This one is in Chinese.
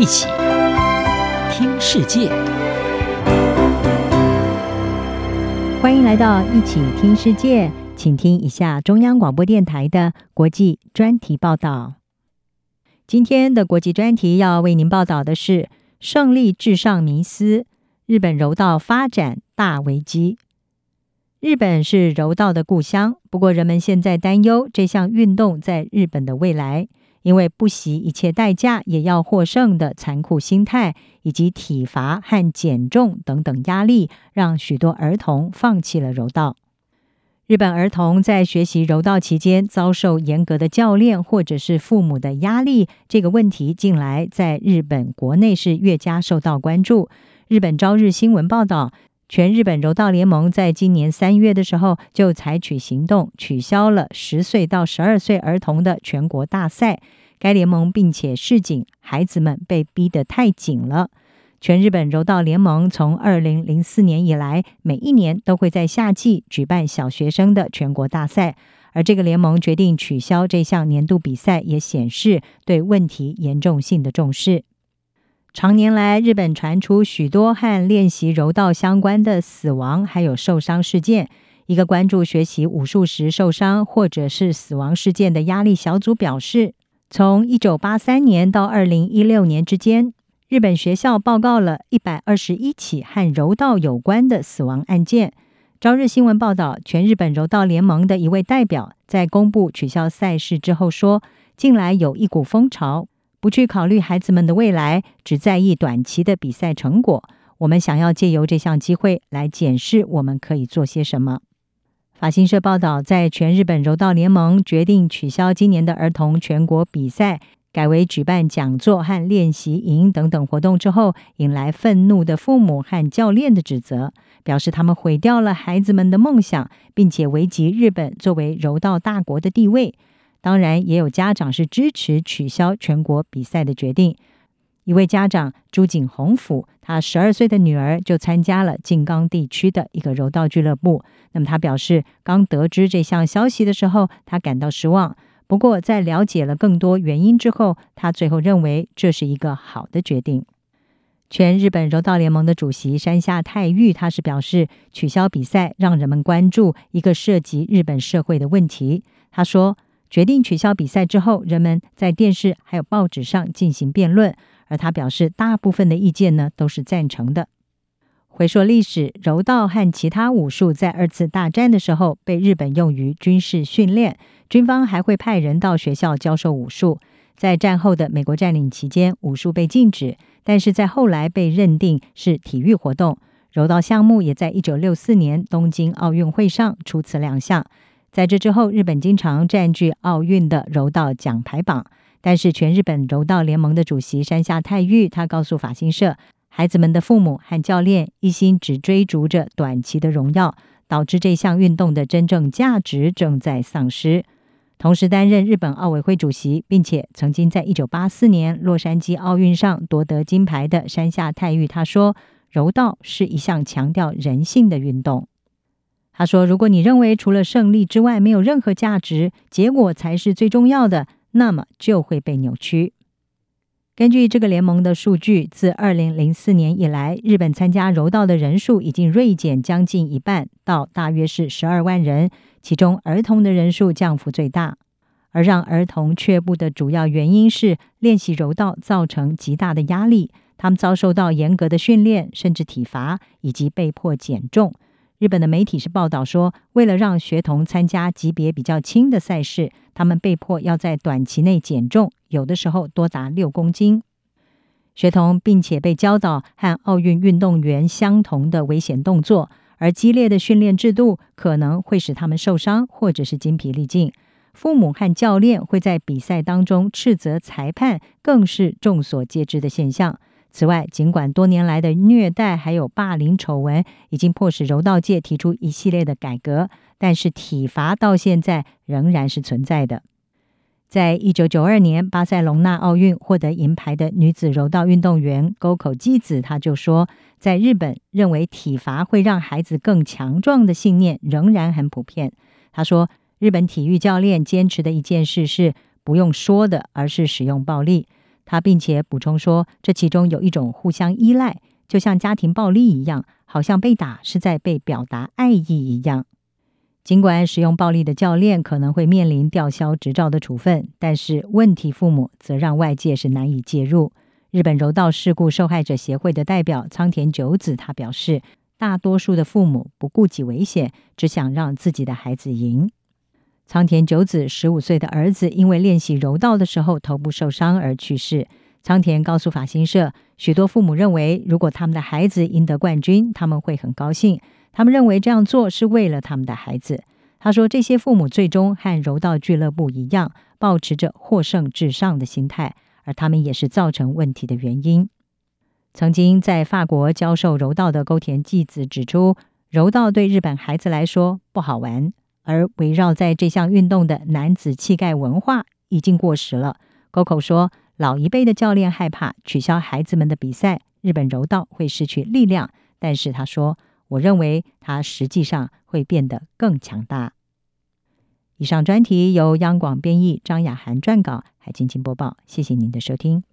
一起听世界，欢迎来到一起听世界，请听一下中央广播电台的国际专题报道。今天的国际专题要为您报道的是胜利至上迷思，日本柔道发展大危机。日本是柔道的故乡，不过人们现在担忧这项运动在日本的未来。因为不惜一切代价也要获胜的残酷心态，以及体罚和减重等等压力，让许多儿童放弃了柔道。日本儿童在学习柔道期间遭受严格的教练或者是父母的压力，这个问题近来在日本国内是越加受到关注。日本朝日新闻报道，全日本柔道联盟在今年三月的时候就采取行动，取消了十岁到十二岁儿童的全国大赛。该联盟并且示警，孩子们被逼得太紧了。全日本柔道联盟从二零零四年以来，每一年都会在夏季举办小学生的全国大赛，而这个联盟决定取消这项年度比赛，也显示对问题严重性的重视。常年来，日本传出许多和练习柔道相关的死亡还有受伤事件。一个关注学习武术时受伤或者是死亡事件的压力小组表示。从一九八三年到二零一六年之间，日本学校报告了一百二十一起和柔道有关的死亡案件。朝日新闻报道，全日本柔道联盟的一位代表在公布取消赛事之后说：“近来有一股风潮，不去考虑孩子们的未来，只在意短期的比赛成果。我们想要借由这项机会来检视我们可以做些什么。”法新社报道，在全日本柔道联盟决定取消今年的儿童全国比赛，改为举办讲座和练习营等等活动之后，引来愤怒的父母和教练的指责，表示他们毁掉了孩子们的梦想，并且危及日本作为柔道大国的地位。当然，也有家长是支持取消全国比赛的决定。一位家长朱井弘辅，他十二岁的女儿就参加了静冈地区的一个柔道俱乐部。那么他表示，刚得知这项消息的时候，他感到失望。不过在了解了更多原因之后，他最后认为这是一个好的决定。全日本柔道联盟的主席山下泰裕，他是表示，取消比赛让人们关注一个涉及日本社会的问题。他说，决定取消比赛之后，人们在电视还有报纸上进行辩论。而他表示，大部分的意见呢都是赞成的。回溯历史，柔道和其他武术在二次大战的时候被日本用于军事训练，军方还会派人到学校教授武术。在战后的美国占领期间，武术被禁止，但是在后来被认定是体育活动。柔道项目也在一九六四年东京奥运会上初次亮相。在这之后，日本经常占据奥运的柔道奖牌榜。但是，全日本柔道联盟的主席山下泰裕，他告诉法新社，孩子们的父母和教练一心只追逐着短期的荣耀，导致这项运动的真正价值正在丧失。同时，担任日本奥委会主席，并且曾经在一九八四年洛杉矶奥运上夺得金牌的山下泰裕，他说：“柔道是一项强调人性的运动。”他说：“如果你认为除了胜利之外没有任何价值，结果才是最重要的。”那么就会被扭曲。根据这个联盟的数据，自二零零四年以来，日本参加柔道的人数已经锐减将近一半，到大约是十二万人。其中儿童的人数降幅最大。而让儿童却步的主要原因是，练习柔道造成极大的压力，他们遭受到严格的训练，甚至体罚，以及被迫减重。日本的媒体是报道说，为了让学童参加级别比较轻的赛事，他们被迫要在短期内减重，有的时候多达六公斤。学童并且被教导和奥运运动员相同的危险动作，而激烈的训练制度可能会使他们受伤或者是筋疲力尽。父母和教练会在比赛当中斥责裁判，更是众所皆知的现象。此外，尽管多年来的虐待还有霸凌丑闻已经迫使柔道界提出一系列的改革，但是体罚到现在仍然是存在的。在一九九二年巴塞隆纳奥运获得银牌的女子柔道运动员沟口纪子，她就说，在日本认为体罚会让孩子更强壮的信念仍然很普遍。她说，日本体育教练坚持的一件事是不用说的，而是使用暴力。他并且补充说，这其中有一种互相依赖，就像家庭暴力一样，好像被打是在被表达爱意一样。尽管使用暴力的教练可能会面临吊销执照的处分，但是问题父母则让外界是难以介入。日本柔道事故受害者协会的代表仓田久子他表示，大多数的父母不顾及危险，只想让自己的孩子赢。仓田久子十五岁的儿子因为练习柔道的时候头部受伤而去世。仓田告诉法新社，许多父母认为，如果他们的孩子赢得冠军，他们会很高兴。他们认为这样做是为了他们的孩子。他说：“这些父母最终和柔道俱乐部一样，保持着获胜至上的心态，而他们也是造成问题的原因。”曾经在法国教授柔道的沟田纪子指出，柔道对日本孩子来说不好玩，而围绕在这项运动的男子气概文化已经过时了。Coco 说：“老一辈的教练害怕取消孩子们的比赛，日本柔道会失去力量。”但是他说。我认为它实际上会变得更强大。以上专题由央广编译，张雅涵撰稿，海青青播报。谢谢您的收听。